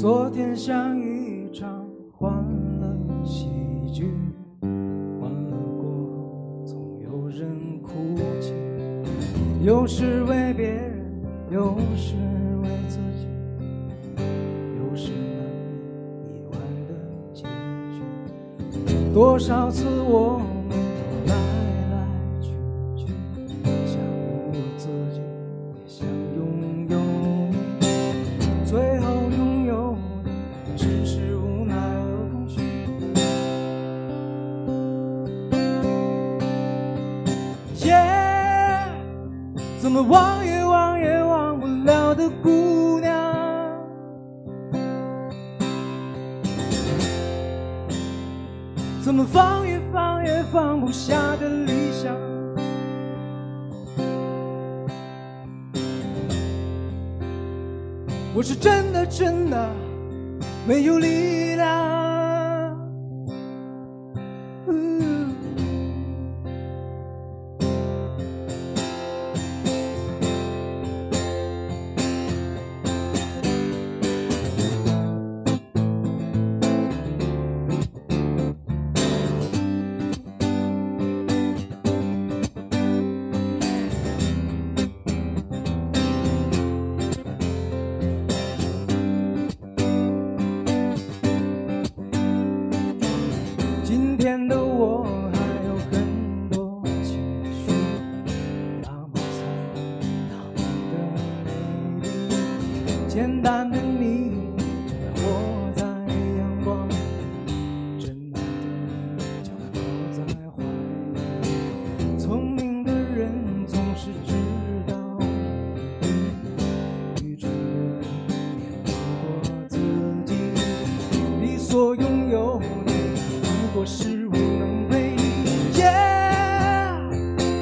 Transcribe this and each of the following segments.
昨天相遇有时为别人，有时为自己，有时难免意外的结局。多少次我我是真的真的没有力量。我是无能为力。耶，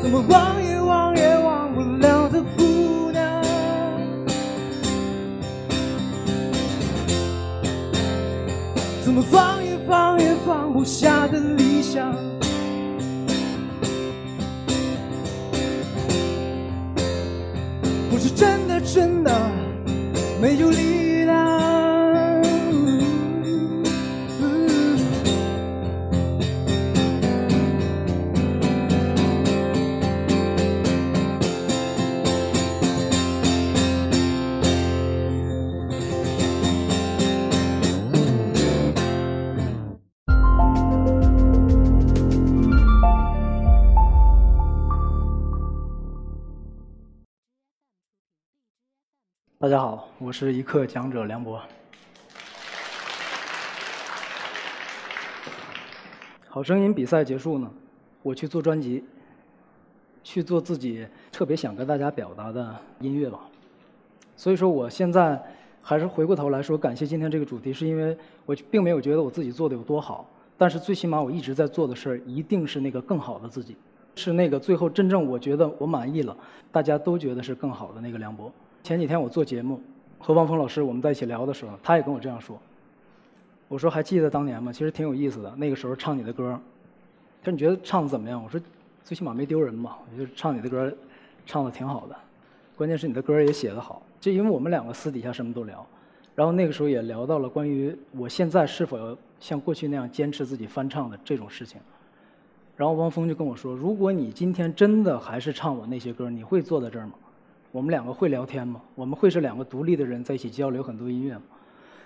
怎么忘也忘也忘不了的姑娘。怎么放也放也放不下的理想。我是真的真的没有力大家好，我是一刻讲者梁博。好声音比赛结束呢，我去做专辑，去做自己特别想跟大家表达的音乐吧。所以说，我现在还是回过头来说，感谢今天这个主题，是因为我并没有觉得我自己做的有多好，但是最起码我一直在做的事儿，一定是那个更好的自己，是那个最后真正我觉得我满意了，大家都觉得是更好的那个梁博。前几天我做节目，和汪峰老师我们在一起聊的时候，他也跟我这样说。我说还记得当年吗？其实挺有意思的。那个时候唱你的歌，他说你觉得唱的怎么样？我说最起码没丢人嘛。我觉得唱你的歌，唱的挺好的。关键是你的歌也写得好。就因为我们两个私底下什么都聊，然后那个时候也聊到了关于我现在是否要像过去那样坚持自己翻唱的这种事情。然后汪峰就跟我说：“如果你今天真的还是唱我那些歌，你会坐在这儿吗？我们两个会聊天吗？我们会是两个独立的人在一起交流很多音乐吗？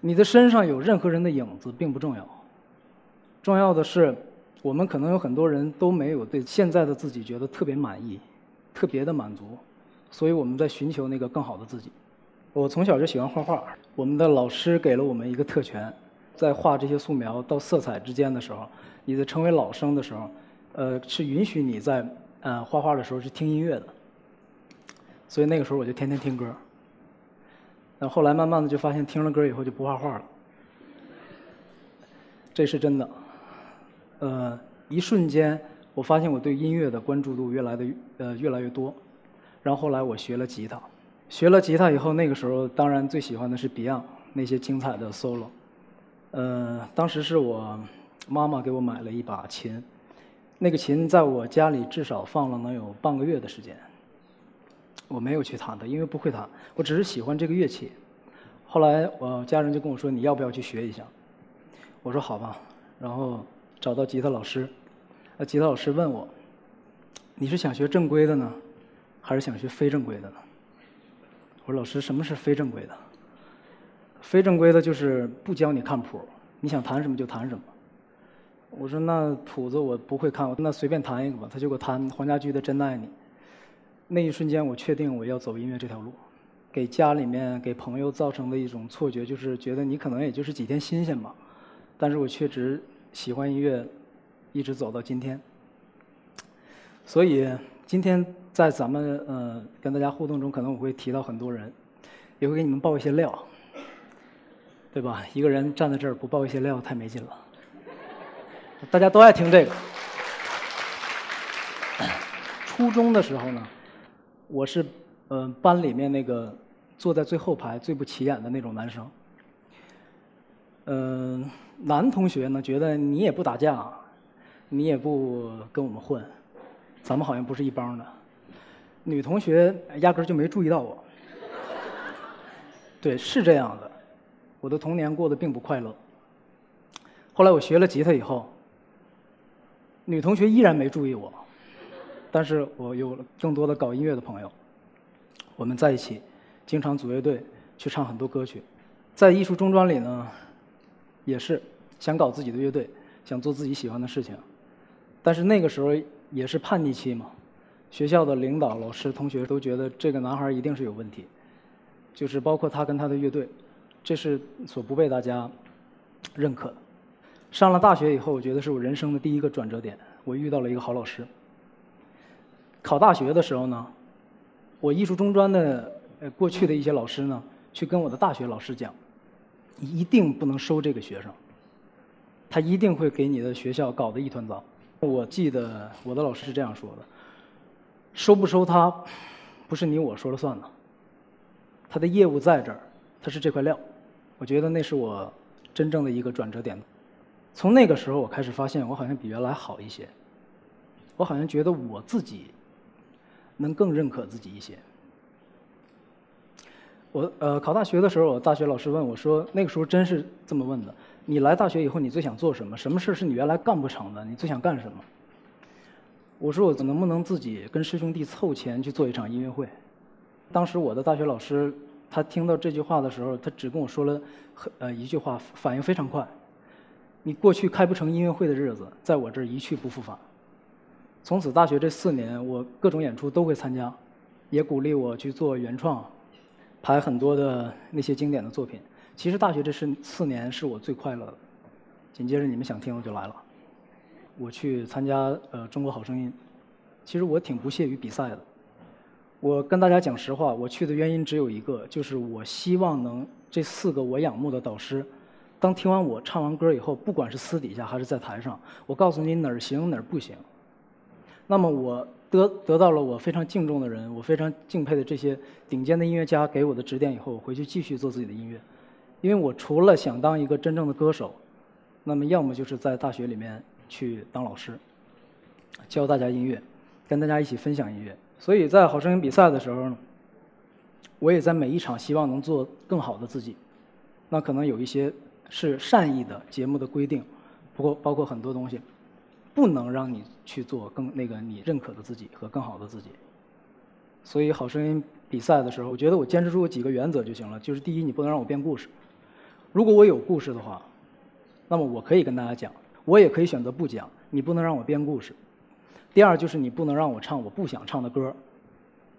你的身上有任何人的影子并不重要，重要的是，我们可能有很多人都没有对现在的自己觉得特别满意，特别的满足，所以我们在寻求那个更好的自己。我从小就喜欢画画，我们的老师给了我们一个特权，在画这些素描到色彩之间的时候，你在成为老生的时候，呃，是允许你在呃画画的时候去听音乐的。所以那个时候我就天天听歌。那后来慢慢的就发现听了歌以后就不画画了，这是真的。呃，一瞬间我发现我对音乐的关注度越来的呃越来越多。然后后来我学了吉他，学了吉他以后，那个时候当然最喜欢的是 Beyond 那些精彩的 solo。呃，当时是我妈妈给我买了一把琴，那个琴在我家里至少放了能有半个月的时间。我没有去弹它，因为不会弹，我只是喜欢这个乐器。后来我家人就跟我说：“你要不要去学一下？”我说：“好吧。”然后找到吉他老师，那吉他老师问我：“你是想学正规的呢，还是想学非正规的呢？”我说：“老师，什么是非正规的？”非正规的就是不教你看谱，你想弹什么就弹什么。我说：“那谱子我不会看，那随便弹一个吧。”他就给我弹黄家驹的《真爱你》。那一瞬间，我确定我要走音乐这条路。给家里面、给朋友造成的一种错觉，就是觉得你可能也就是几天新鲜嘛。但是我确实喜欢音乐，一直走到今天。所以今天在咱们呃跟大家互动中，可能我会提到很多人，也会给你们爆一些料，对吧？一个人站在这儿不爆一些料太没劲了。大家都爱听这个。初中的时候呢，我是呃班里面那个坐在最后排最不起眼的那种男生。嗯。男同学呢，觉得你也不打架，你也不跟我们混，咱们好像不是一帮的。女同学压根就没注意到我。对，是这样的，我的童年过得并不快乐。后来我学了吉他以后，女同学依然没注意我，但是我有了更多的搞音乐的朋友，我们在一起，经常组乐队去唱很多歌曲，在艺术中专里呢。也是想搞自己的乐队，想做自己喜欢的事情，但是那个时候也是叛逆期嘛。学校的领导、老师、同学都觉得这个男孩一定是有问题，就是包括他跟他的乐队，这是所不被大家认可的。上了大学以后，我觉得是我人生的第一个转折点，我遇到了一个好老师。考大学的时候呢，我艺术中专的呃过去的一些老师呢，去跟我的大学老师讲。一定不能收这个学生，他一定会给你的学校搞得一团糟。我记得我的老师是这样说的：收不收他，不是你我说了算的。他的业务在这儿，他是这块料。我觉得那是我真正的一个转折点。从那个时候，我开始发现我好像比原来好一些。我好像觉得我自己能更认可自己一些。我呃考大学的时候，我大学老师问我说：“那个时候真是这么问的，你来大学以后你最想做什么？什么事是你原来干不成的？你最想干什么？”我说：“我能不能自己跟师兄弟凑钱去做一场音乐会？”当时我的大学老师他听到这句话的时候，他只跟我说了呃一句话，反应非常快：“你过去开不成音乐会的日子，在我这儿一去不复返。”从此大学这四年，我各种演出都会参加，也鼓励我去做原创。排很多的那些经典的作品，其实大学这是四年是我最快乐的。紧接着你们想听我就来了，我去参加呃中国好声音，其实我挺不屑于比赛的。我跟大家讲实话，我去的原因只有一个，就是我希望能这四个我仰慕的导师，当听完我唱完歌以后，不管是私底下还是在台上，我告诉你哪儿行哪儿不行。那么我。得得到了我非常敬重的人，我非常敬佩的这些顶尖的音乐家给我的指点以后，我回去继续做自己的音乐。因为我除了想当一个真正的歌手，那么要么就是在大学里面去当老师，教大家音乐，跟大家一起分享音乐。所以在好声音比赛的时候呢，我也在每一场希望能做更好的自己。那可能有一些是善意的节目的规定，不过包括很多东西。不能让你去做更那个你认可的自己和更好的自己。所以好声音比赛的时候，我觉得我坚持住几个原则就行了。就是第一，你不能让我编故事。如果我有故事的话，那么我可以跟大家讲，我也可以选择不讲。你不能让我编故事。第二，就是你不能让我唱我不想唱的歌。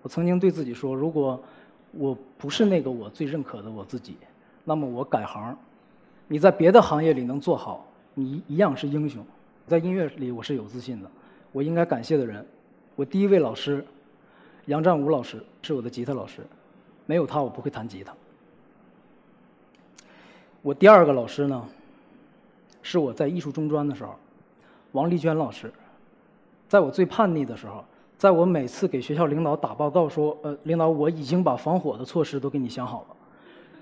我曾经对自己说，如果我不是那个我最认可的我自己，那么我改行。你在别的行业里能做好，你一样是英雄。在音乐里，我是有自信的。我应该感谢的人，我第一位老师杨占武老师是我的吉他老师，没有他我不会弹吉他。我第二个老师呢，是我在艺术中专的时候，王丽娟老师。在我最叛逆的时候，在我每次给学校领导打报告说，呃，领导我已经把防火的措施都给你想好了，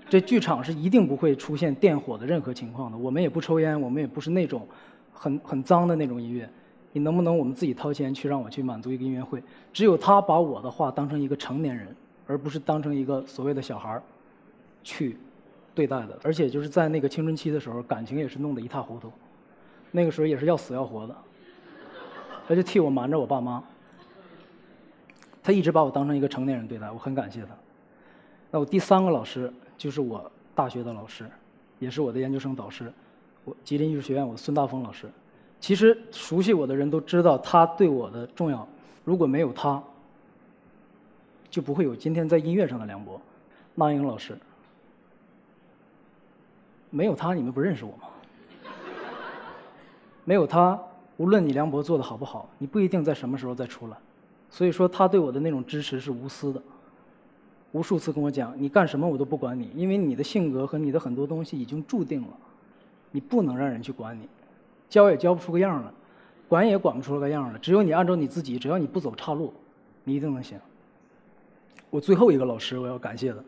这剧场是一定不会出现电火的任何情况的。我们也不抽烟，我们也不是那种很很脏的那种音乐。你能不能我们自己掏钱去让我去满足一个音乐会？只有他把我的话当成一个成年人，而不是当成一个所谓的小孩儿去对待的。而且就是在那个青春期的时候，感情也是弄得一塌糊涂。那个时候也是要死要活的，他就替我瞒着我爸妈。他一直把我当成一个成年人对待，我很感谢他。那我第三个老师就是我大学的老师，也是我的研究生导师，我吉林艺术学院我孙大峰老师。其实熟悉我的人都知道他对我的重要，如果没有他，就不会有今天在音乐上的梁博。那英老师，没有他你们不认识我吗？没有他，无论你梁博做的好不好，你不一定在什么时候再出来。所以说，他对我的那种支持是无私的。无数次跟我讲，你干什么我都不管你，因为你的性格和你的很多东西已经注定了，你不能让人去管你，教也教不出个样来，管也管不出个样来。只有你按照你自己，只要你不走岔路，你一定能行。我最后一个老师，我要感谢的，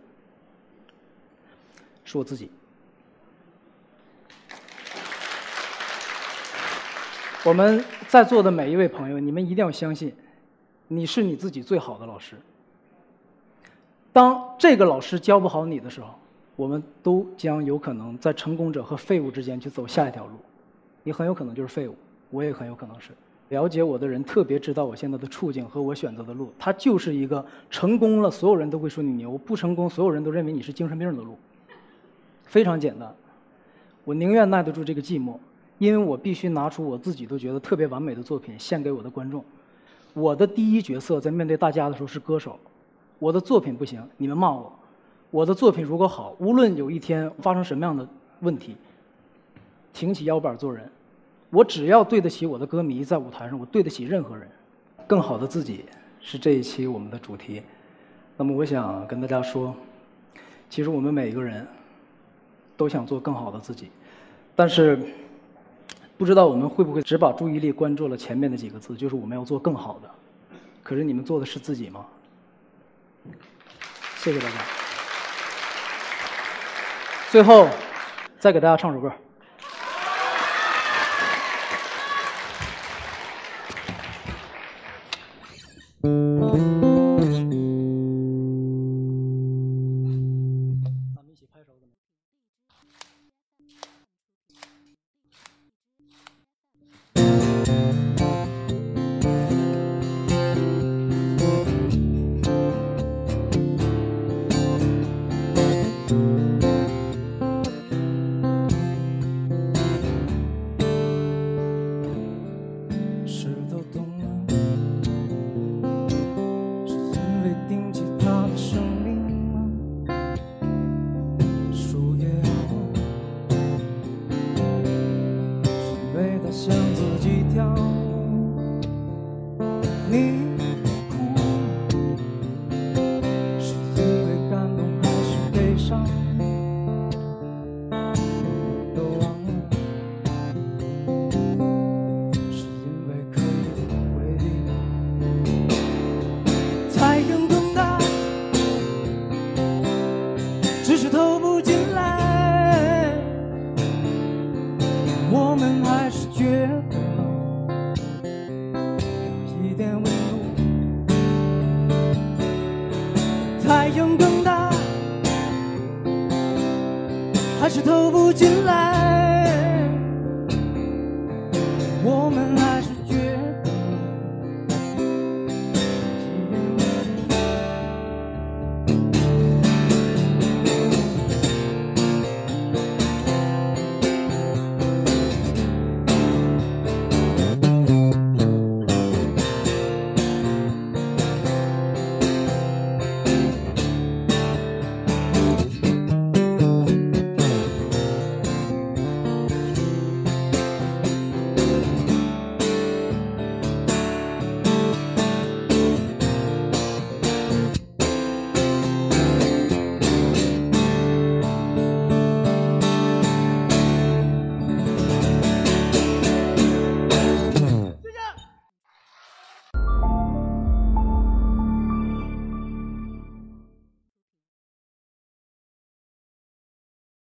是我自己。我们在座的每一位朋友，你们一定要相信，你是你自己最好的老师。当这个老师教不好你的时候，我们都将有可能在成功者和废物之间去走下一条路。你很有可能就是废物，我也很有可能是。了解我的人特别知道我现在的处境和我选择的路，它就是一个成功了所有人都会说你牛，不成功所有人都认为你是精神病的路。非常简单，我宁愿耐得住这个寂寞。因为我必须拿出我自己都觉得特别完美的作品献给我的观众。我的第一角色在面对大家的时候是歌手，我的作品不行，你们骂我；我的作品如果好，无论有一天发生什么样的问题，挺起腰板做人。我只要对得起我的歌迷，在舞台上我对得起任何人。更好的自己是这一期我们的主题。那么我想跟大家说，其实我们每一个人都想做更好的自己，但是。不知道我们会不会只把注意力关注了前面的几个字，就是我们要做更好的。可是你们做的是自己吗？谢谢大家。最后，再给大家唱首歌。